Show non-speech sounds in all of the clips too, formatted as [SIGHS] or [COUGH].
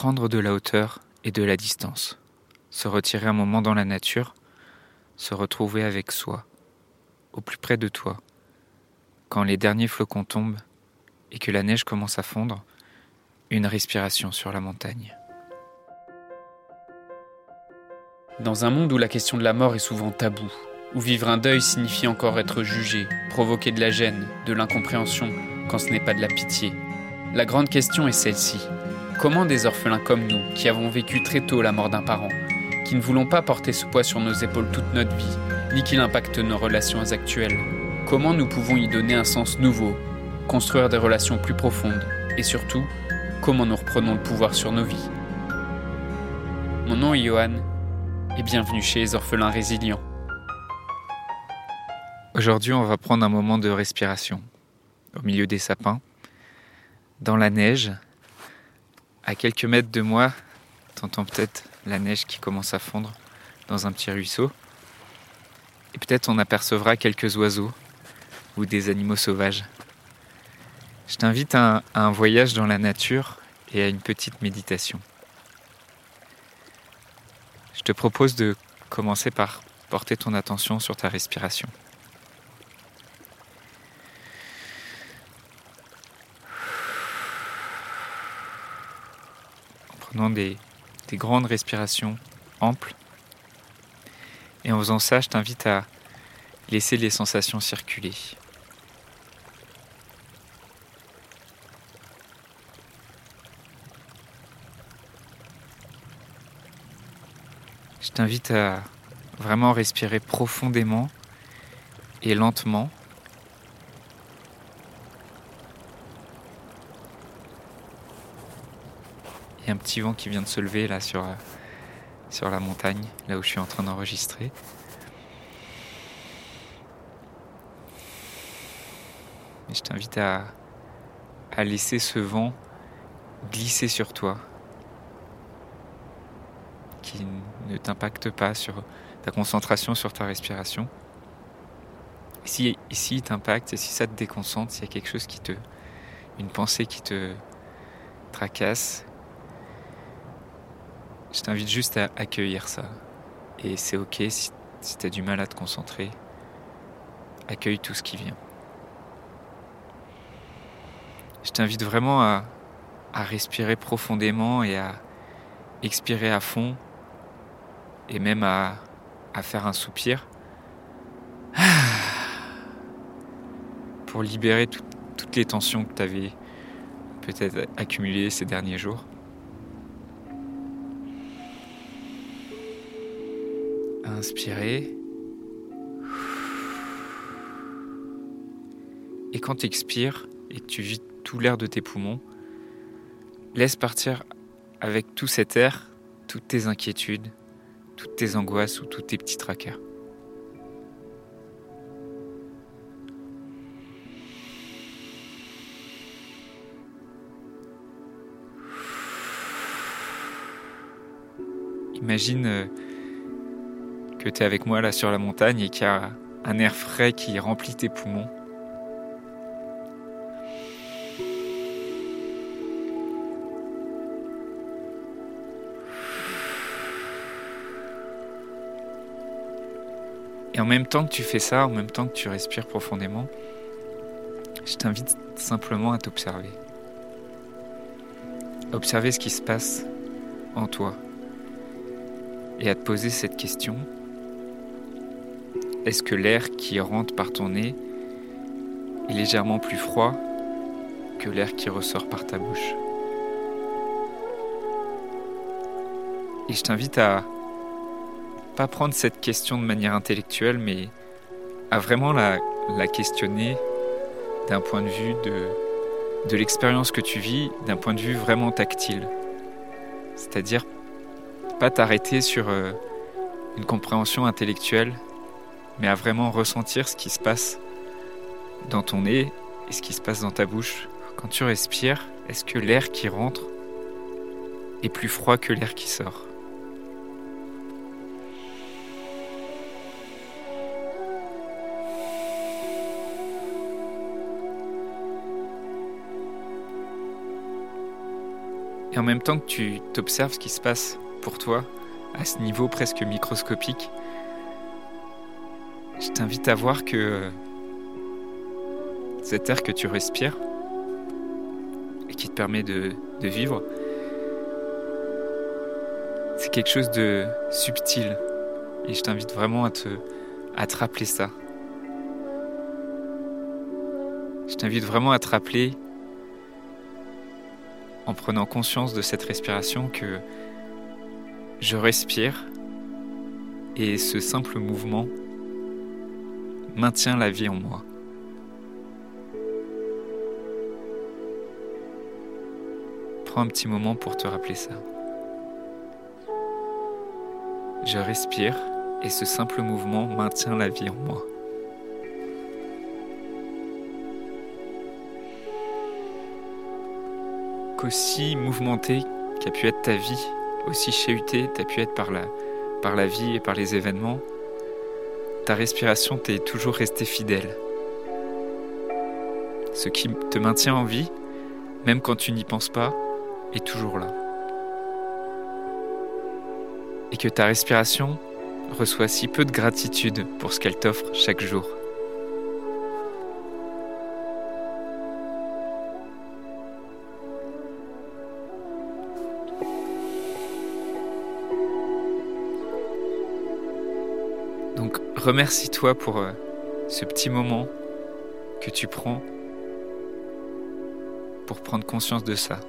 prendre de la hauteur et de la distance, se retirer un moment dans la nature, se retrouver avec soi, au plus près de toi. Quand les derniers flocons tombent et que la neige commence à fondre, une respiration sur la montagne. Dans un monde où la question de la mort est souvent taboue, où vivre un deuil signifie encore être jugé, provoquer de la gêne, de l'incompréhension, quand ce n'est pas de la pitié, la grande question est celle-ci. Comment des orphelins comme nous, qui avons vécu très tôt la mort d'un parent, qui ne voulons pas porter ce poids sur nos épaules toute notre vie, ni qu'il impacte nos relations actuelles, comment nous pouvons y donner un sens nouveau, construire des relations plus profondes, et surtout, comment nous reprenons le pouvoir sur nos vies? Mon nom est Johan, et bienvenue chez les orphelins résilients. Aujourd'hui, on va prendre un moment de respiration au milieu des sapins, dans la neige. À quelques mètres de moi, t'entends peut-être la neige qui commence à fondre dans un petit ruisseau. Et peut-être on apercevra quelques oiseaux ou des animaux sauvages. Je t'invite à un voyage dans la nature et à une petite méditation. Je te propose de commencer par porter ton attention sur ta respiration. Prenant des, des grandes respirations amples. Et en faisant ça, je t'invite à laisser les sensations circuler. Je t'invite à vraiment respirer profondément et lentement un petit vent qui vient de se lever là sur, euh, sur la montagne, là où je suis en train d'enregistrer. Et je t'invite à, à laisser ce vent glisser sur toi, qui ne t'impacte pas sur ta concentration sur ta respiration. Si, si il t'impacte et si ça te déconcentre, s'il y a quelque chose qui te. une pensée qui te tracasse, je t'invite juste à accueillir ça. Et c'est ok si, tu as du mal à te concentrer. Accueille tout ce qui vient. Je t'invite vraiment à, respirer profondément et à expirer à fond et même à, faire un soupir [SIGHS] pour libérer toutes les tensions que tu avais peut-être accumulées ces derniers jours. Inspirez. Et quand tu expires et que tu vides tout l'air de tes poumons, laisse partir avec tout cet air toutes tes inquiétudes, toutes tes angoisses ou tous tes petits traqueurs. Imagine euh, que tu es avec moi là sur la montagne et qu'il y a un air frais qui remplit tes poumons. Et en même temps que tu fais ça, en même temps que tu respires profondément, je t'invite simplement à t'observer. Observer ce qui se passe en toi. Et à te poser cette question. Est-ce que l'air qui rentre par ton nez est légèrement plus froid que l'air qui ressort par ta bouche? Et je t'invite à pas prendre cette question de manière intellectuelle, mais à vraiment la, questionner d'un point de vue de, de l'expérience que tu vis, d'un point de vue vraiment tactile. C'est-à-dire pas t'arrêter sur euh, une compréhension intellectuelle mais à vraiment ressentir ce qui se passe dans ton nez et ce qui se passe dans ta bouche. Quand tu respires, est-ce que l'air qui rentre est plus froid que l'air qui sort? Et en même temps que tu t'observes ce qui se passe pour toi, à ce niveau presque microscopique, je t'invite à voir que cet air que tu respires et qui te permet de, de vivre, c'est quelque chose de subtil. Et je t'invite vraiment à te, à te rappeler ça. Je t'invite vraiment à te rappeler, en prenant conscience de cette respiration, que je respire et ce simple mouvement maintient la vie en moi. Prends un petit moment pour te rappeler ça. Je respire et ce simple mouvement maintient la vie en moi. Qu'aussi mouvementée qu'a pu être ta vie, aussi chahutée t'as pu être par la, par la vie et par les événements, ta respiration t'est toujours restée fidèle. Ce qui te maintient en vie, même quand tu n'y penses pas, est toujours là. Et que ta respiration reçoit si peu de gratitude pour ce qu'elle t'offre chaque jour. Remercie-toi pour euh, ce petit moment que tu prends pour prendre conscience de ça,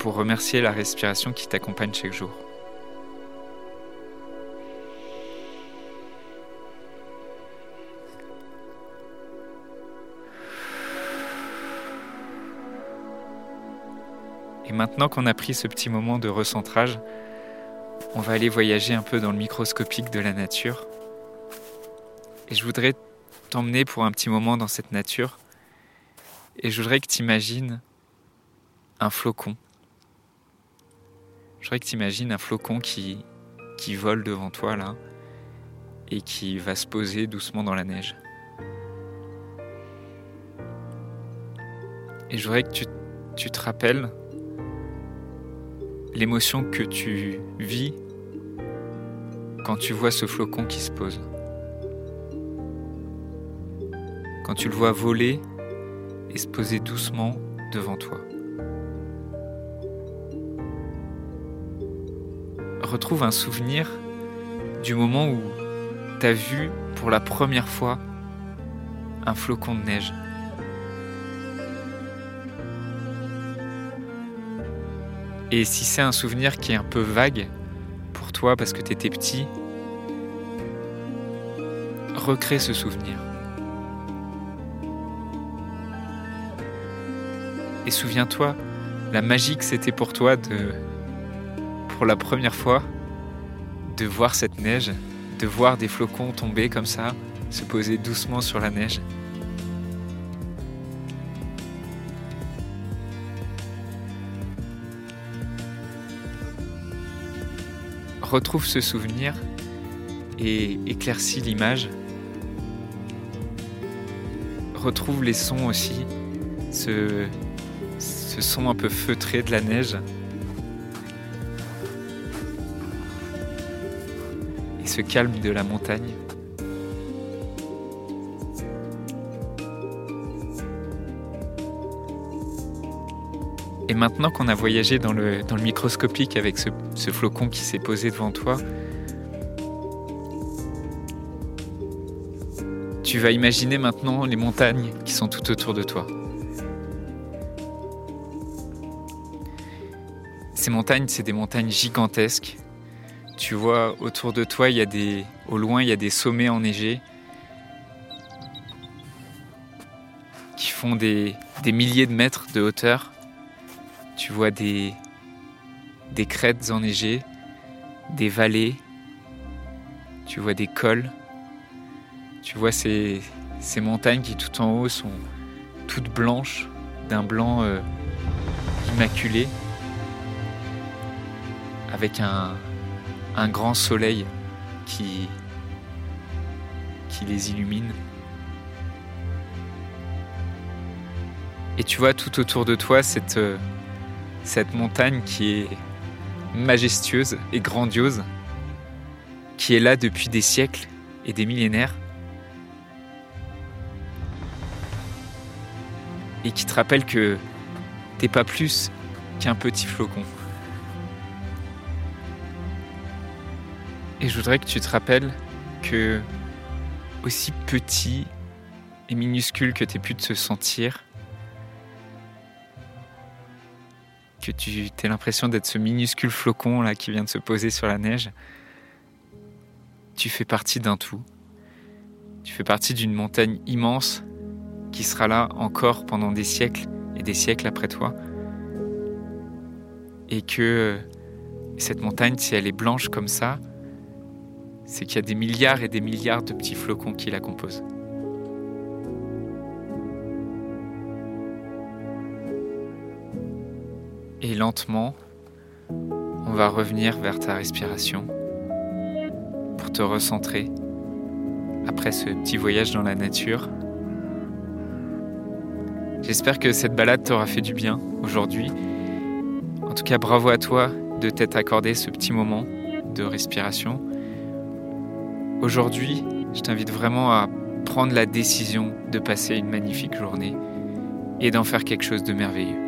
pour remercier la respiration qui t'accompagne chaque jour. Et maintenant qu'on a pris ce petit moment de recentrage, on va aller voyager un peu dans le microscopique de la nature. Et je voudrais t'emmener pour un petit moment dans cette nature. Et je voudrais que tu imagines un flocon. Je voudrais que tu imagines un flocon qui, qui vole devant toi là et qui va se poser doucement dans la neige. Et je voudrais que tu, tu te rappelles l'émotion que tu vis quand tu vois ce flocon qui se pose. Quand tu le vois voler et se poser doucement devant toi. Retrouve un souvenir du moment où tu as vu pour la première fois un flocon de neige. Et si c'est un souvenir qui est un peu vague pour toi parce que tu étais petit, recrée ce souvenir. Et souviens-toi la magie que c'était pour toi de, pour la première fois, de voir cette neige, de voir des flocons tomber comme ça, se poser doucement sur la neige. Retrouve ce souvenir et éclaircis l'image. Retrouve les sons aussi, ce, ce son un peu feutré de la neige. Et ce calme de la montagne. Et maintenant qu'on a voyagé dans le, microscopique avec ce, flocon qui s'est posé devant toi, tu vas imaginer maintenant les montagnes qui sont tout autour de toi. Ces montagnes, c'est des montagnes gigantesques. Tu vois, autour de toi, il y a des, au loin, il y a des sommets enneigés qui font des milliers de mètres de hauteur. Tu vois des, des crêtes enneigées, des vallées, tu vois des cols, tu vois ces, montagnes qui tout en haut sont toutes blanches, d'un blanc euh, immaculé, avec un, un grand soleil qui, qui les illumine. Et tu vois tout autour de toi cette, euh, cette montagne qui est majestueuse et grandiose, qui est là depuis des siècles et des millénaires, et qui te rappelle que t'es pas plus qu'un petit flocon. Et je voudrais que tu te rappelles que aussi petit et minuscule que tu aies pu te sentir, que tu aies l'impression d'être ce minuscule flocon là qui vient de se poser sur la neige, tu fais partie d'un tout. Tu fais partie d'une montagne immense qui sera là encore pendant des siècles et des siècles après toi. Et que cette montagne, si elle est blanche comme ça, c'est qu'il y a des milliards et des milliards de petits flocons qui la composent. Lentement, on va revenir vers ta respiration pour te recentrer après ce petit voyage dans la nature. J'espère que cette balade t'aura fait du bien aujourd'hui. En tout cas, bravo à toi de t'être accordé ce petit moment de respiration. Aujourd'hui, je t'invite vraiment à prendre la décision de passer une magnifique journée et d'en faire quelque chose de merveilleux.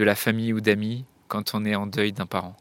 de la famille ou d'amis quand on est en deuil d'un parent.